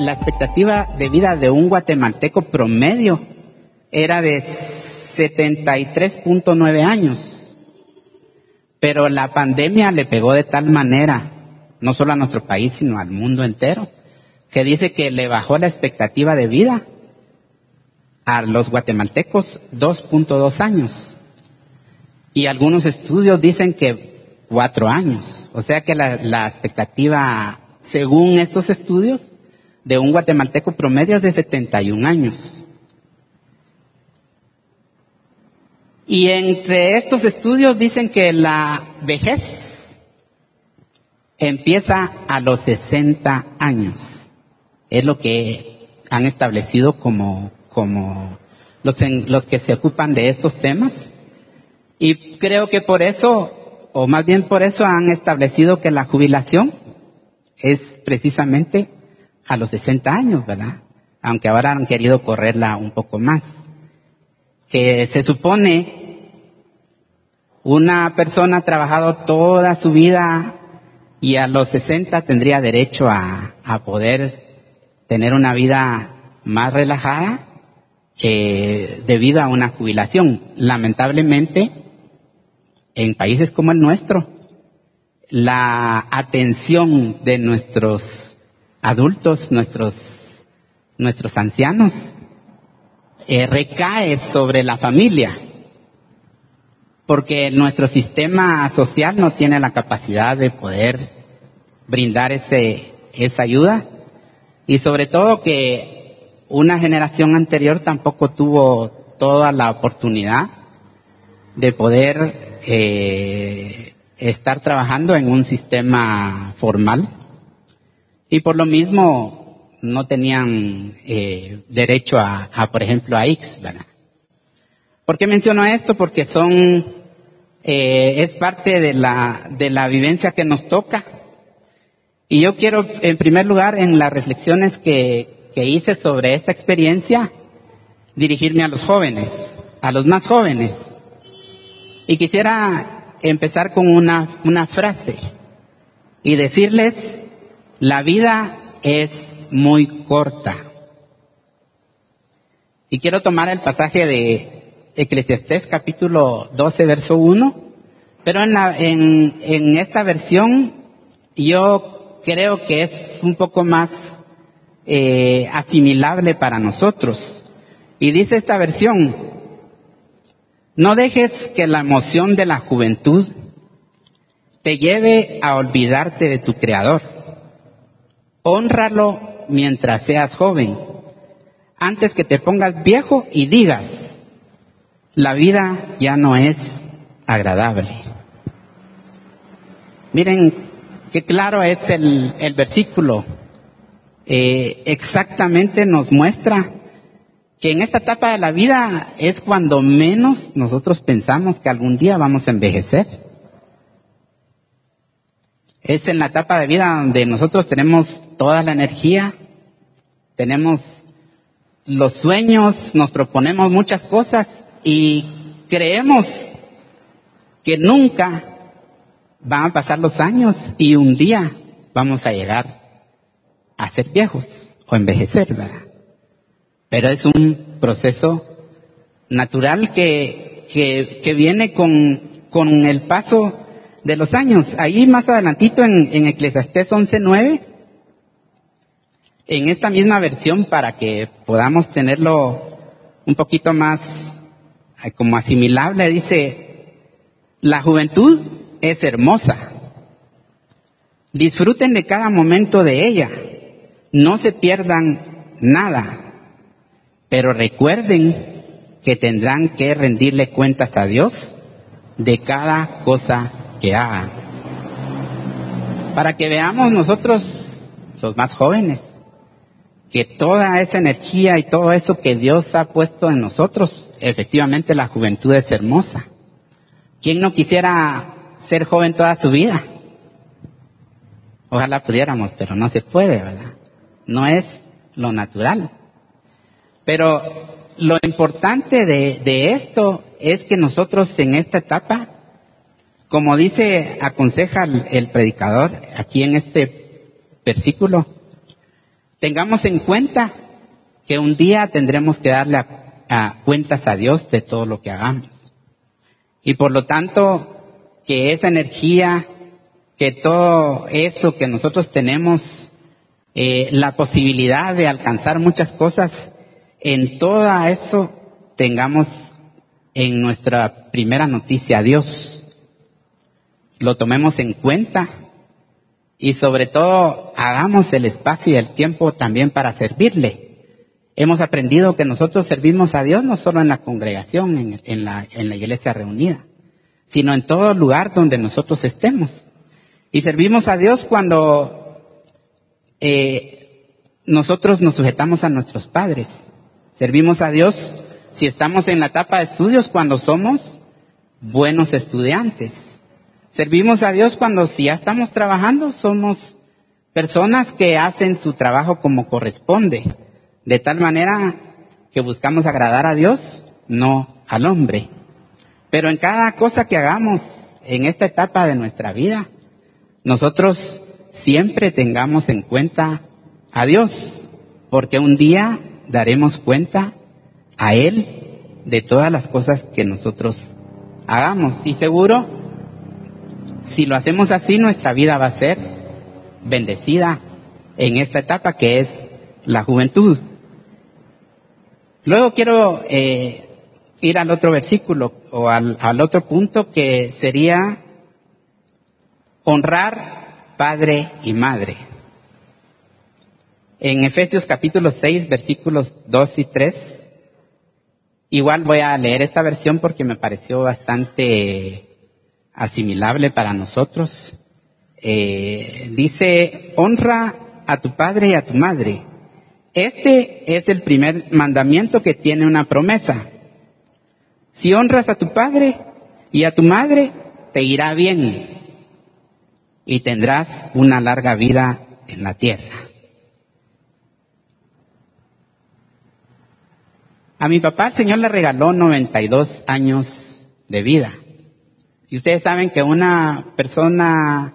la expectativa de vida de un guatemalteco promedio era de 73.9 años. Pero la pandemia le pegó de tal manera, no solo a nuestro país, sino al mundo entero, que dice que le bajó la expectativa de vida a los guatemaltecos 2.2 años. Y algunos estudios dicen que cuatro años. O sea que la, la expectativa, según estos estudios, de un guatemalteco promedio de 71 años. Y entre estos estudios dicen que la vejez empieza a los 60 años. Es lo que han establecido como, como los, en, los que se ocupan de estos temas. Y creo que por eso, o más bien por eso han establecido que la jubilación es precisamente a los 60 años, ¿verdad? Aunque ahora han querido correrla un poco más. Que se supone una persona ha trabajado toda su vida y a los 60 tendría derecho a, a poder tener una vida más relajada eh, debido a una jubilación. Lamentablemente, en países como el nuestro, la atención de nuestros adultos, nuestros, nuestros ancianos, eh, recae sobre la familia porque nuestro sistema social no tiene la capacidad de poder brindar ese, esa ayuda y sobre todo que una generación anterior tampoco tuvo toda la oportunidad de poder eh, estar trabajando en un sistema formal y por lo mismo no tenían eh, derecho a, por ejemplo, a X, ¿verdad? ¿Por qué menciono esto? Porque son eh, es parte de la, de la vivencia que nos toca. Y yo quiero, en primer lugar, en las reflexiones que, que hice sobre esta experiencia, dirigirme a los jóvenes, a los más jóvenes. Y quisiera empezar con una, una frase y decirles, la vida es muy corta. Y quiero tomar el pasaje de Eclesiastés capítulo 12, verso 1, pero en, la, en, esta versión yo creo que es un poco más eh, asimilable para nosotros. Y dice esta versión, no dejes que la emoción de la juventud te lleve a olvidarte de tu Creador. Honralo mientras seas joven, antes que te pongas viejo y digas, la vida ya no es agradable. Miren qué claro es el, el versículo. Eh, exactamente nos muestra que en esta etapa de la vida es cuando menos nosotros pensamos que algún día vamos a envejecer. Es en la etapa de vida donde nosotros tenemos toda la energía, tenemos los sueños, nos proponemos muchas cosas y creemos que nunca van a pasar los años y un día vamos a llegar a ser viejos o envejecer, ¿verdad? Pero es un proceso natural que, que, viene con, con el paso de los años. Ahí más adelantito en, en Eclesiastés 11.9, en esta misma versión para que podamos tenerlo un poquito más como asimilable, dice, la juventud es hermosa. Disfruten de cada momento de ella. No se pierdan nada. Pero recuerden que tendrán que rendirle cuentas a Dios de cada cosa que hagan. Para que veamos nosotros, los más jóvenes, que toda esa energía y todo eso que Dios ha puesto en nosotros, efectivamente la juventud es hermosa. ¿Quién no quisiera ser joven toda su vida? Ojalá pudiéramos, pero no se puede, ¿verdad? No es lo natural. Pero lo importante de, de esto es que nosotros en esta etapa, como dice, aconseja el, predicador aquí en este versículo, tengamos en cuenta que un día tendremos que darle a, cuentas a Dios de todo lo que hagamos. Y por lo tanto, que esa energía, que todo eso que nosotros tenemos, eh, la posibilidad de alcanzar muchas cosas, en todo eso tengamos en nuestra primera noticia a Dios. Lo tomemos en cuenta y sobre todo hagamos el espacio y el tiempo también para servirle. Hemos aprendido que nosotros servimos a Dios no solo en la congregación, en, la, iglesia reunida, sino en todo lugar donde nosotros estemos. Y servimos a Dios cuando eh, nosotros nos sujetamos a nuestros padres. Servimos a Dios si estamos en la etapa de estudios cuando somos buenos estudiantes. Servimos a Dios cuando si ya estamos trabajando somos personas que hacen su trabajo como corresponde, de tal manera que buscamos agradar a Dios, no al hombre. Pero en cada cosa que hagamos en esta etapa de nuestra vida, nosotros siempre tengamos en cuenta a Dios, porque un día daremos cuenta a Él de todas las cosas que nosotros hagamos. Y seguro si lo hacemos así, nuestra vida va a ser bendecida en esta etapa que es la juventud. Luego quiero eh, ir al otro versículo o al, al otro punto que sería honrar padre y madre. En Efesios capítulo 6, versículos 2 y 3, igual voy a leer esta versión porque me pareció bastante asimilable para nosotros. Eh, dice, honra a tu padre y a tu madre. Este es el primer mandamiento que tiene una promesa. Si honras a tu padre y a tu madre, te irá bien y tendrás una larga vida en la tierra. A mi papá el Señor le regaló 92 años de vida. Y ustedes saben que una persona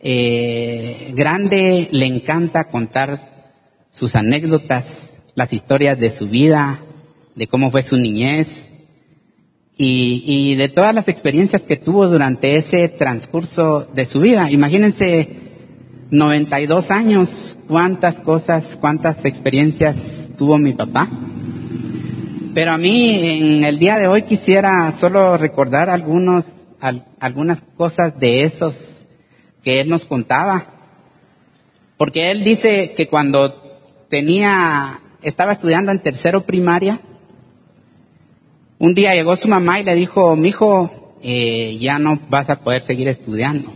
eh, grande le encanta contar sus anécdotas, las historias de su vida, de cómo fue su niñez y, y de todas las experiencias que tuvo durante ese transcurso de su vida. Imagínense 92 años, cuántas cosas, cuántas experiencias tuvo mi papá. Pero a mí en el día de hoy quisiera solo recordar algunos algunas cosas de esos que él nos contaba. Porque él dice que cuando tenía, estaba estudiando en tercero primaria, un día llegó su mamá y le dijo, mi hijo, eh, ya no vas a poder seguir estudiando.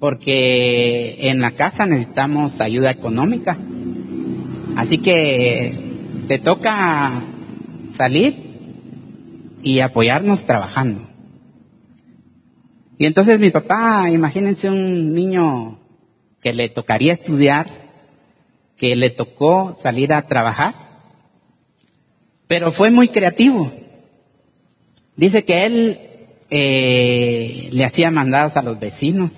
Porque en la casa necesitamos ayuda económica. Así que te toca salir y apoyarnos trabajando. Y entonces mi papá, imagínense un niño que le tocaría estudiar, que le tocó salir a trabajar, pero fue muy creativo. Dice que él eh, le hacía mandados a los vecinos,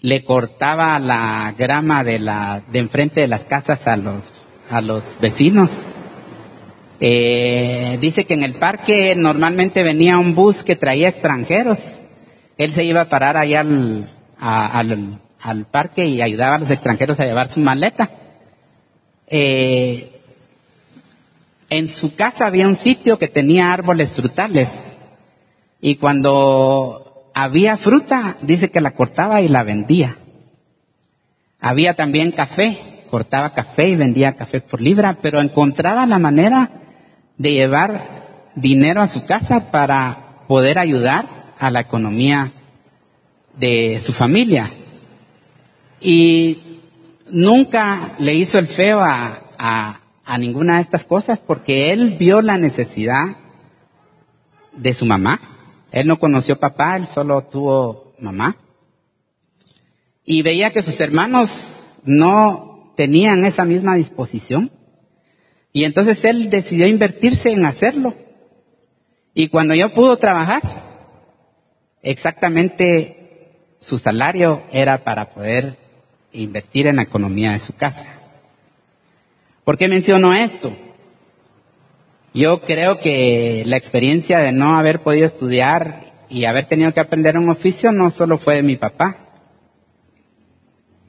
le cortaba la grama de la de enfrente de las casas a los a los vecinos eh, dice que en el parque normalmente venía un bus que traía extranjeros. Él se iba a parar allá al, al, parque y ayudaba a los extranjeros a llevar su maleta. Eh, en su casa había un sitio que tenía árboles frutales y cuando había fruta, dice que la cortaba y la vendía. Había también café, cortaba café y vendía café por libra, pero encontraba la manera de llevar dinero a su casa para poder ayudar a la economía de su familia. Y nunca le hizo el feo a, a, ninguna de estas cosas porque él vio la necesidad de su mamá. Él no conoció papá, él solo tuvo mamá. Y veía que sus hermanos no tenían esa misma disposición. Y entonces él decidió invertirse en hacerlo. Y cuando yo pudo trabajar, exactamente su salario era para poder invertir en la economía de su casa. ¿Por qué menciono esto? Yo creo que la experiencia de no haber podido estudiar y haber tenido que aprender un oficio no solo fue de mi papá.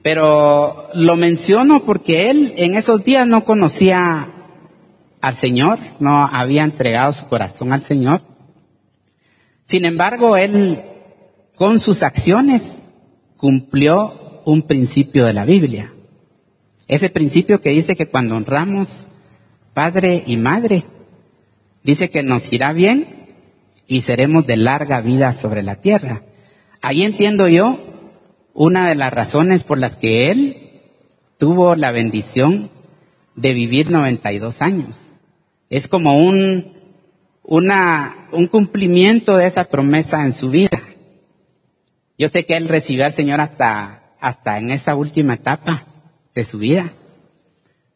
Pero lo menciono porque él en esos días no conocía al Señor, no había entregado su corazón al Señor. Sin embargo, él con sus acciones cumplió un principio de la Biblia. Ese principio que dice que cuando honramos padre y madre, dice que nos irá bien y seremos de larga vida sobre la tierra. Ahí entiendo yo una de las razones por las que él tuvo la bendición de vivir 92 años. Es como un, una, un cumplimiento de esa promesa en su vida. Yo sé que él recibió al Señor hasta, hasta en esa última etapa de su vida.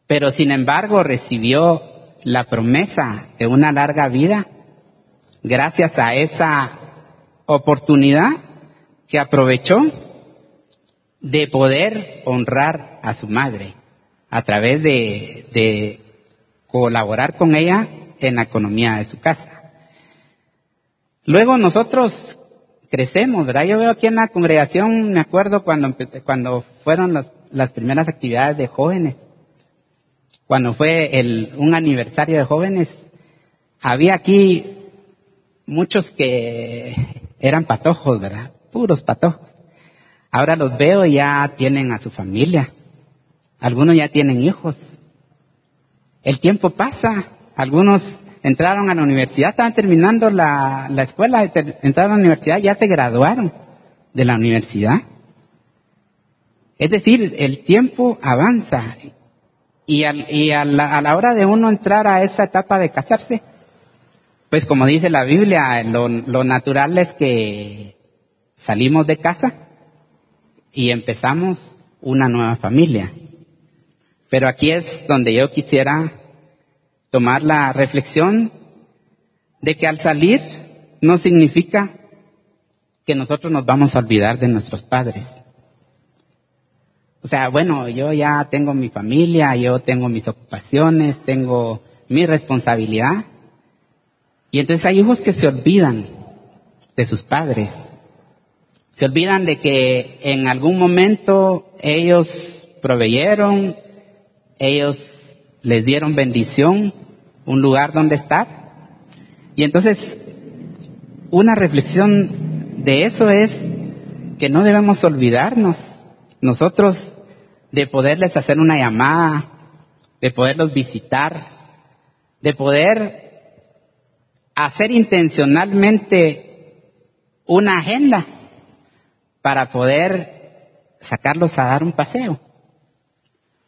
Pero sin embargo recibió la promesa de una larga vida gracias a esa oportunidad que aprovechó de poder honrar a su madre a través de, de colaborar con ella en la economía de su casa. Luego nosotros crecemos, ¿verdad? Yo veo aquí en la congregación, me acuerdo cuando, cuando fueron las, las primeras actividades de jóvenes, cuando fue el, un aniversario de jóvenes, había aquí muchos que eran patojos, ¿verdad? Puros patojos. Ahora los veo y ya tienen a su familia. Algunos ya tienen hijos. El tiempo pasa. Algunos entraron a la universidad, estaban terminando la, la escuela, entraron a la universidad, ya se graduaron de la universidad. Es decir, el tiempo avanza y, y a, la, a, la, hora de uno entrar a esa etapa de casarse, pues como dice la Biblia, lo, lo natural es que salimos de casa y empezamos una nueva familia. Pero aquí es donde yo quisiera tomar la reflexión de que al salir no significa que nosotros nos vamos a olvidar de nuestros padres. O sea, bueno, yo ya tengo mi familia, yo tengo mis ocupaciones, tengo mi responsabilidad. Y entonces hay hijos que se olvidan de sus padres. Se olvidan de que en algún momento ellos proveyeron, ellos les dieron bendición, un lugar donde estar. Y entonces, una reflexión de eso es que no debemos olvidarnos nosotros de poderles hacer una llamada, de poderlos visitar, de poder hacer intencionalmente una agenda para poder sacarlos a dar un paseo.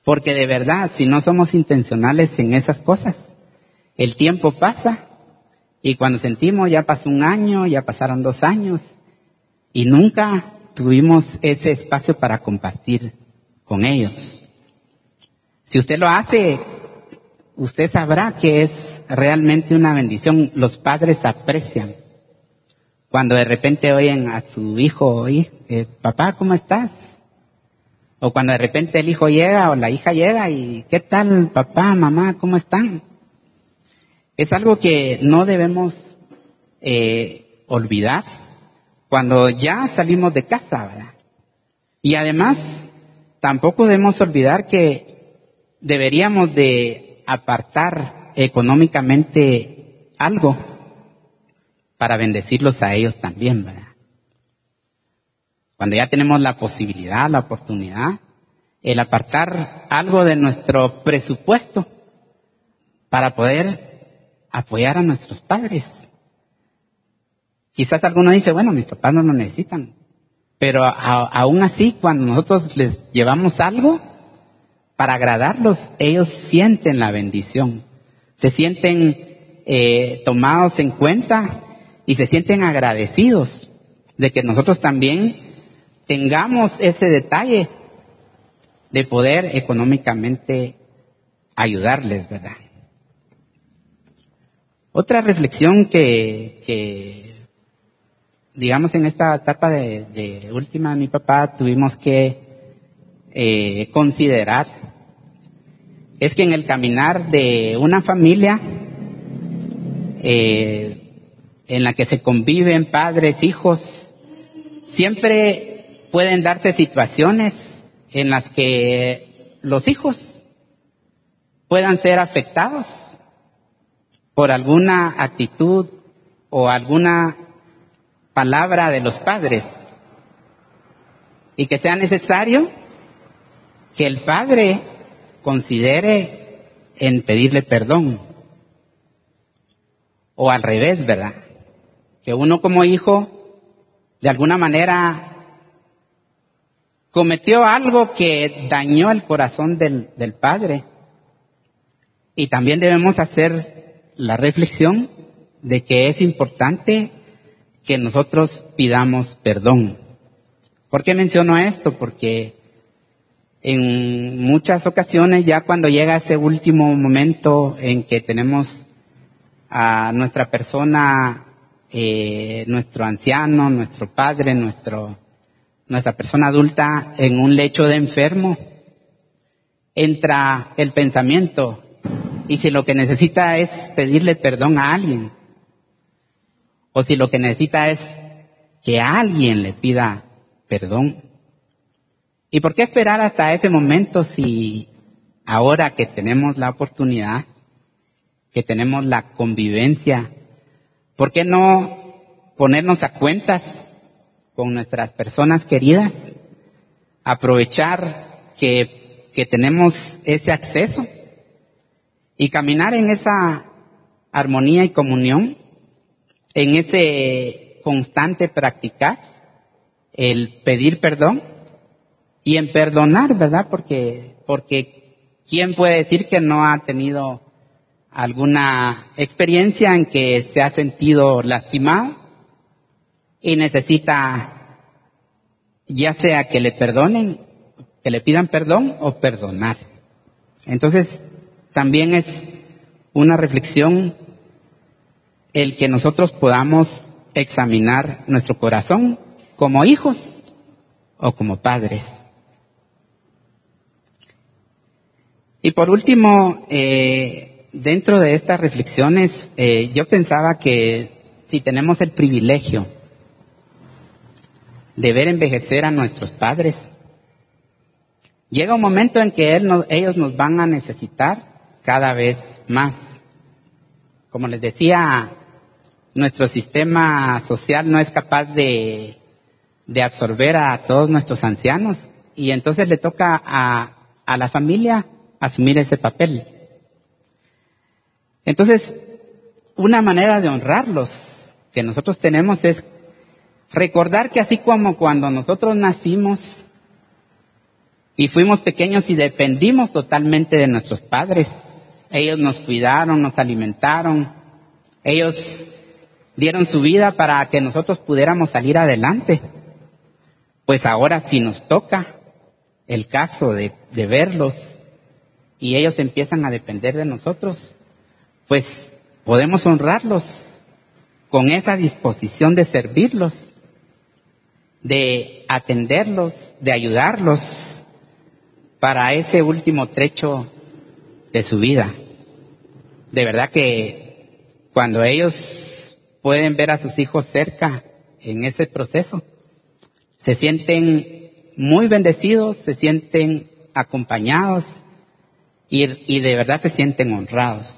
Porque de verdad, si no somos intencionales en esas cosas, el tiempo pasa y cuando sentimos ya pasó un año, ya pasaron dos años y nunca tuvimos ese espacio para compartir con ellos. Si usted lo hace, usted sabrá que es realmente una bendición. Los padres aprecian cuando de repente oyen a su hijo, eh, papá, ¿cómo estás? O cuando de repente el hijo llega o la hija llega y, ¿qué tal papá, mamá, cómo están? Es algo que no debemos eh, olvidar cuando ya salimos de casa, ¿verdad? Y además, tampoco debemos olvidar que deberíamos de apartar económicamente algo para bendecirlos a ellos también, ¿verdad? Cuando ya tenemos la posibilidad, la oportunidad, el apartar algo de nuestro presupuesto para poder apoyar a nuestros padres. Quizás alguno dice, bueno, mis papás no lo necesitan. Pero aún así, cuando nosotros les llevamos algo para agradarlos, ellos sienten la bendición. Se sienten eh, tomados en cuenta y se sienten agradecidos de que nosotros también tengamos ese detalle de poder económicamente ayudarles, ¿verdad? Otra reflexión que, que digamos, en esta etapa de, última de mi papá tuvimos que eh, considerar es que en el caminar de una familia eh, en la que se conviven padres, hijos, siempre pueden darse situaciones en las que los hijos puedan ser afectados por alguna actitud o alguna palabra de los padres y que sea necesario que el padre considere en pedirle perdón. O al revés, ¿verdad? Que uno como hijo, de alguna manera, cometió algo que dañó el corazón del, del padre. Y también debemos hacer la reflexión de que es importante que nosotros pidamos perdón. ¿Por qué menciono esto? Porque en muchas ocasiones ya cuando llega ese último momento en que tenemos a nuestra persona, eh, nuestro anciano, nuestro padre, nuestro, nuestra persona adulta en un lecho de enfermo, entra el pensamiento y si lo que necesita es pedirle perdón a alguien, o si lo que necesita es que alguien le pida perdón, ¿Y por qué esperar hasta ese momento si ahora que tenemos la oportunidad, que tenemos la convivencia, ¿por qué no ponernos a cuentas con nuestras personas queridas? Aprovechar que, que tenemos ese acceso y caminar en esa armonía y comunión, en ese constante practicar, el pedir perdón y en perdonar, ¿verdad? Porque, porque ¿quién puede decir que no ha tenido alguna experiencia en que se ha sentido lastimado y necesita ya sea que le perdonen, que le pidan perdón o perdonar. Entonces, también es una reflexión el que nosotros podamos examinar nuestro corazón como hijos o como padres. Y por último, eh, dentro de estas reflexiones, eh, yo pensaba que si tenemos el privilegio de ver envejecer a nuestros padres, llega un momento en que ellos nos van a necesitar cada vez más. Como les decía, nuestro sistema social no es capaz de, de absorber a todos nuestros ancianos y entonces le toca a, a la familia asumir ese papel. Entonces, una manera de honrarlos que nosotros tenemos es recordar que así como cuando nosotros nacimos y fuimos pequeños y dependimos totalmente de nuestros padres, ellos nos cuidaron, nos alimentaron, ellos dieron su vida para que nosotros pudiéramos salir adelante. Pues ahora si nos toca el caso de, verlos y ellos empiezan a depender de nosotros, pues podemos honrarlos con esa disposición de servirlos, de atenderlos, de ayudarlos para ese último trecho de su vida. De verdad que cuando ellos pueden ver a sus hijos cerca en ese proceso, se sienten muy bendecidos, se sienten acompañados, y, de verdad se sienten honrados.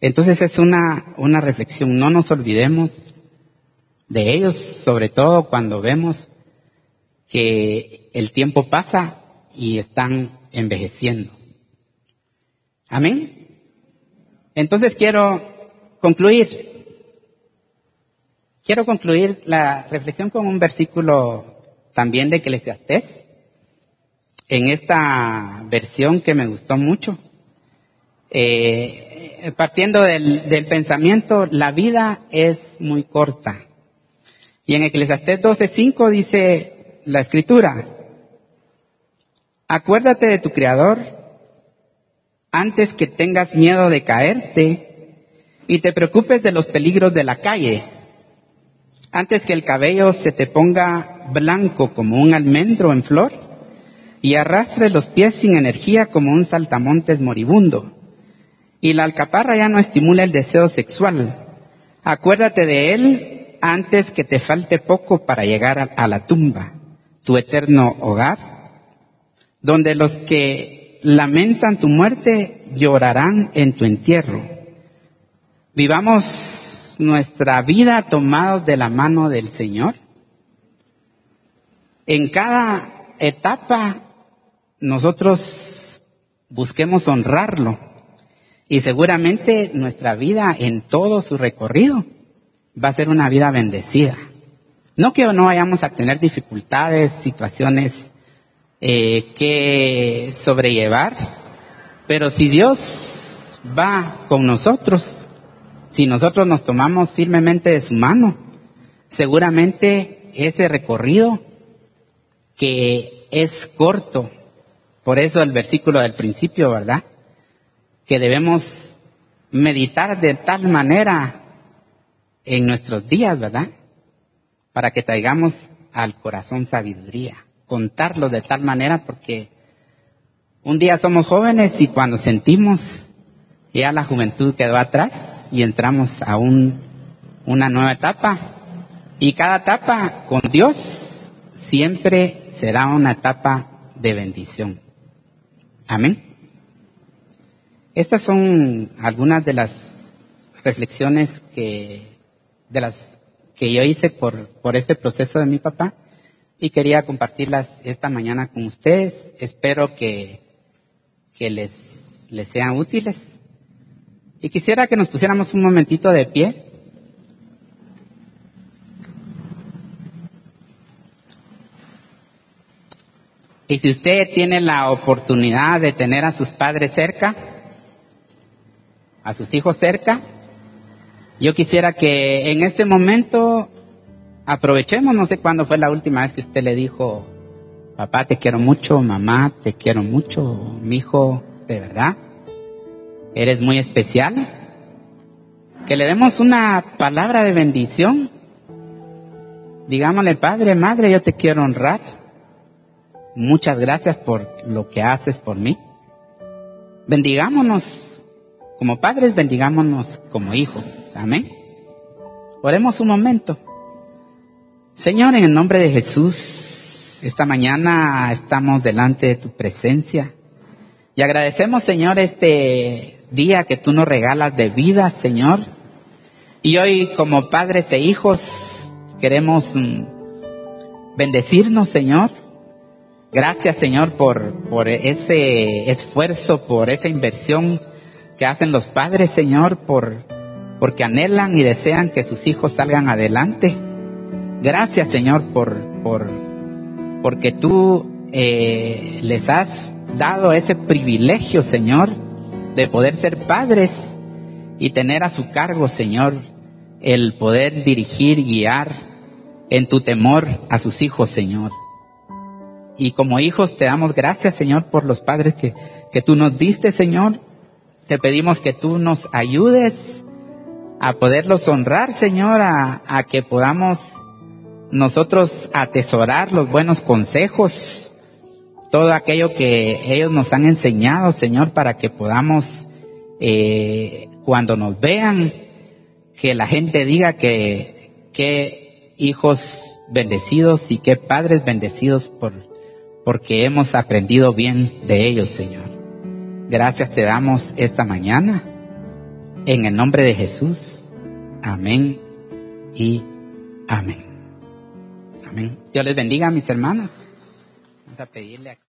Entonces es una, una reflexión, no nos olvidemos de ellos, sobre todo cuando vemos que el tiempo pasa y están envejeciendo. Amén. Entonces quiero concluir. Quiero concluir la reflexión con un versículo también de Eclesiastés en esta versión que me gustó mucho. Eh, partiendo del, del, pensamiento, la vida es muy corta. Y en Eclesiastés 12.5 dice la escritura, acuérdate de tu Creador antes que tengas miedo de caerte y te preocupes de los peligros de la calle, antes que el cabello se te ponga blanco como un almendro en flor y arrastre los pies sin energía como un saltamontes moribundo. Y la alcaparra ya no estimula el deseo sexual. Acuérdate de él antes que te falte poco para llegar a la tumba, tu eterno hogar, donde los que lamentan tu muerte llorarán en tu entierro. Vivamos nuestra vida tomados de la mano del Señor. En cada etapa nosotros busquemos honrarlo y seguramente nuestra vida en todo su recorrido va a ser una vida bendecida. No que no vayamos a tener dificultades, situaciones eh, que sobrellevar, pero si Dios va con nosotros, si nosotros nos tomamos firmemente de su mano, seguramente ese recorrido que es corto, por eso el versículo del principio, ¿verdad? Que debemos meditar de tal manera en nuestros días, ¿verdad? Para que traigamos al corazón sabiduría, contarlo de tal manera porque un día somos jóvenes y cuando sentimos ya la juventud quedó atrás y entramos a un, una nueva etapa y cada etapa con Dios siempre será una etapa de bendición. Amén. Estas son algunas de las reflexiones que de las que yo hice por, por este proceso de mi papá y quería compartirlas esta mañana con ustedes. Espero que, que les, les sean útiles. Y quisiera que nos pusiéramos un momentito de pie. Y si usted tiene la oportunidad de tener a sus padres cerca, a sus hijos cerca, yo quisiera que en este momento aprovechemos, no sé cuándo fue la última vez que usted le dijo, papá te quiero mucho, mamá te quiero mucho, mi hijo, de verdad, eres muy especial. Que le demos una palabra de bendición. Digámosle, padre, madre, yo te quiero honrar. Muchas gracias por lo que haces por mí. Bendigámonos como padres, bendigámonos como hijos. Amén. Oremos un momento. Señor, en el nombre de Jesús, esta mañana estamos delante de tu presencia y agradecemos, Señor, este día que tú nos regalas de vida, Señor. Y hoy, como padres e hijos, queremos mm, bendecirnos, Señor. Gracias, Señor, por, por ese esfuerzo, por esa inversión que hacen los padres, Señor, por, porque anhelan y desean que sus hijos salgan adelante. Gracias, Señor, por, por, porque tú eh, les has dado ese privilegio, Señor, de poder ser padres y tener a su cargo, Señor, el poder dirigir guiar en tu temor a sus hijos, Señor. Y como hijos te damos gracias, Señor, por los padres que, que tú nos diste, Señor, te pedimos que tú nos ayudes a poderlos honrar, Señor, a, que podamos nosotros atesorar los buenos consejos, todo aquello que ellos nos han enseñado, Señor, para que podamos, eh, cuando nos vean, que la gente diga que, qué hijos bendecidos y qué padres bendecidos por, porque hemos aprendido bien de ellos, Señor. Gracias te damos esta mañana. En el nombre de Jesús. Amén y amén. Amén. Dios les bendiga, mis hermanos. Vamos a pedirle